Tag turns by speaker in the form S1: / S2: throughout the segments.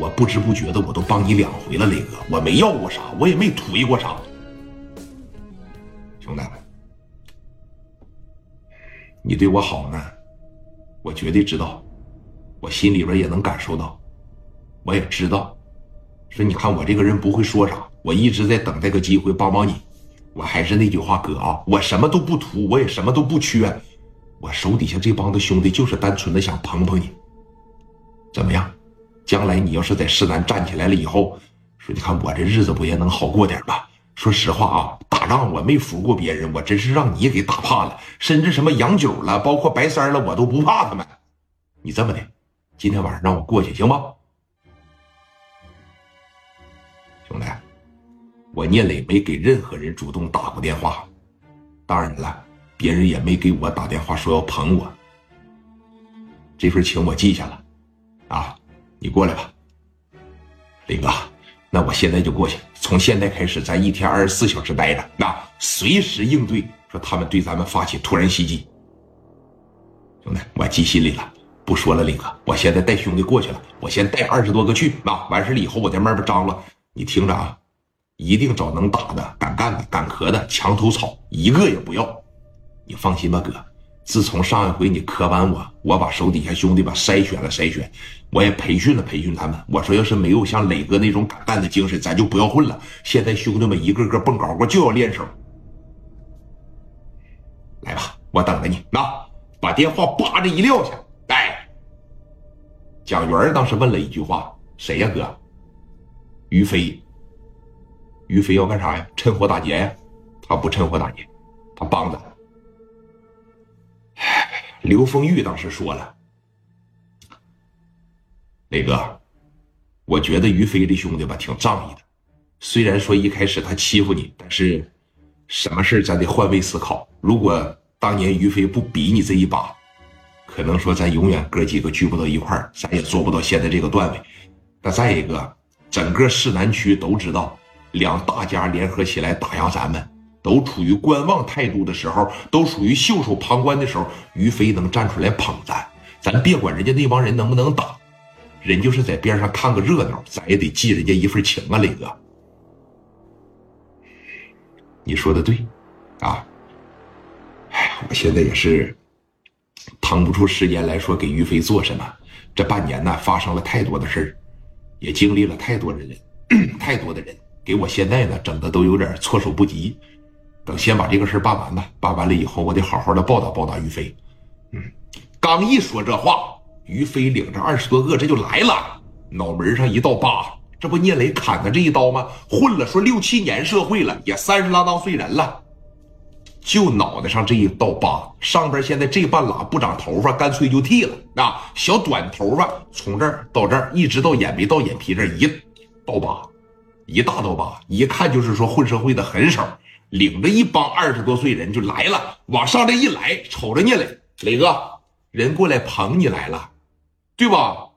S1: 我不知不觉的我都帮你两回了，磊哥，我没要过啥，我也没图过啥。兄弟，你对我好呢，我绝对知道，我心里边也能感受到，我也知道。说你看我这个人不会说啥，我一直在等待个机会帮帮你。我还是那句话，哥啊，我什么都不图，我也什么都不缺，我手底下这帮子兄弟就是单纯的想捧捧你。怎么样？将来你要是在市南站起来了以后，说你看我这日子不也能好过点吧？说实话啊，打仗我没服过别人，我真是让你给打怕了。甚至什么杨九了，包括白三了，我都不怕他们。你这么的，今天晚上让我过去行吗？兄弟，我聂磊没给任何人主动打过电话，当然了，别人也没给我打电话说要捧我。这份情我记下了，啊，你过来吧，磊哥，那我现在就过去。从现在开始，咱一天二十四小时待着，那随时应对，说他们对咱们发起突然袭击。兄弟，我记心里了，不说了，磊哥，我现在带兄弟过去了，我先带二十多个去，那，完事了以后我再慢慢张罗。你听着啊，一定找能打的、敢干的、敢磕的，墙头草一个也不要。你放心吧，哥。自从上一回你磕完我，我把手底下兄弟吧筛选了筛选，我也培训了培训他们。我说要是没有像磊哥那种敢干的精神，咱就不要混了。现在兄弟们一个个蹦高高，就要练手。来吧，我等着你。那把电话叭着一撂下。哎，蒋元当时问了一句话：“谁呀，哥？”于飞，于飞要干啥呀？趁火打劫呀？他不趁火打劫，他帮着。刘丰玉当时说了：“磊哥，我觉得于飞这兄弟吧挺仗义的，虽然说一开始他欺负你，但是什么事咱得换位思考。如果当年于飞不比你这一把，可能说咱永远哥几个聚不到一块儿，咱也做不到现在这个段位。那再一个。”整个市南区都知道，两大家联合起来打压咱们，都处于观望态度的时候，都属于袖手旁观的时候。于飞能站出来捧咱，咱别管人家那帮人能不能打，人就是在边上看个热闹，咱也得记人家一份情啊，磊哥。你说的对，啊，哎，我现在也是腾不出时间来说给于飞做什么。这半年呢，发生了太多的事儿。也经历了太多的人，太多的人给我现在呢整的都有点措手不及。等先把这个事办完吧，办完了以后，我得好好的报答报答于飞。嗯，刚一说这话，于飞领着二十多个这就来了，脑门上一道疤，这不聂磊砍的这一刀吗？混了说六七年社会了，也三十郎当岁人了。就脑袋上这一道疤，上边现在这半拉不长头发，干脆就剃了啊！小短头发，从这儿到这儿，一直到眼眉到眼皮这一道疤，一大道疤，一看就是说混社会的狠手，领着一帮二十多岁人就来了，往上这一来，瞅着聂磊，磊哥，人过来捧你来了，对吧？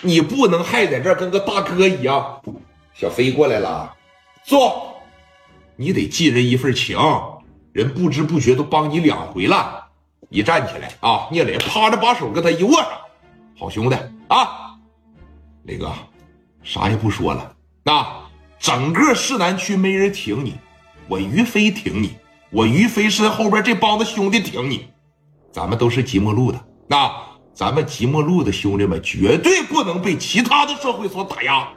S1: 你不能还在这跟个大哥一样。小飞过来了，坐，你得记人一份情。人不知不觉都帮你两回了，一站起来啊，聂磊趴着把手跟他一握上，好兄弟啊，磊哥，啥也不说了，那整个市南区没人挺你，我于飞挺你，我于飞身后边这帮子兄弟挺你，咱们都是即墨路的，那咱们即墨路的兄弟们绝对不能被其他的社会所打压。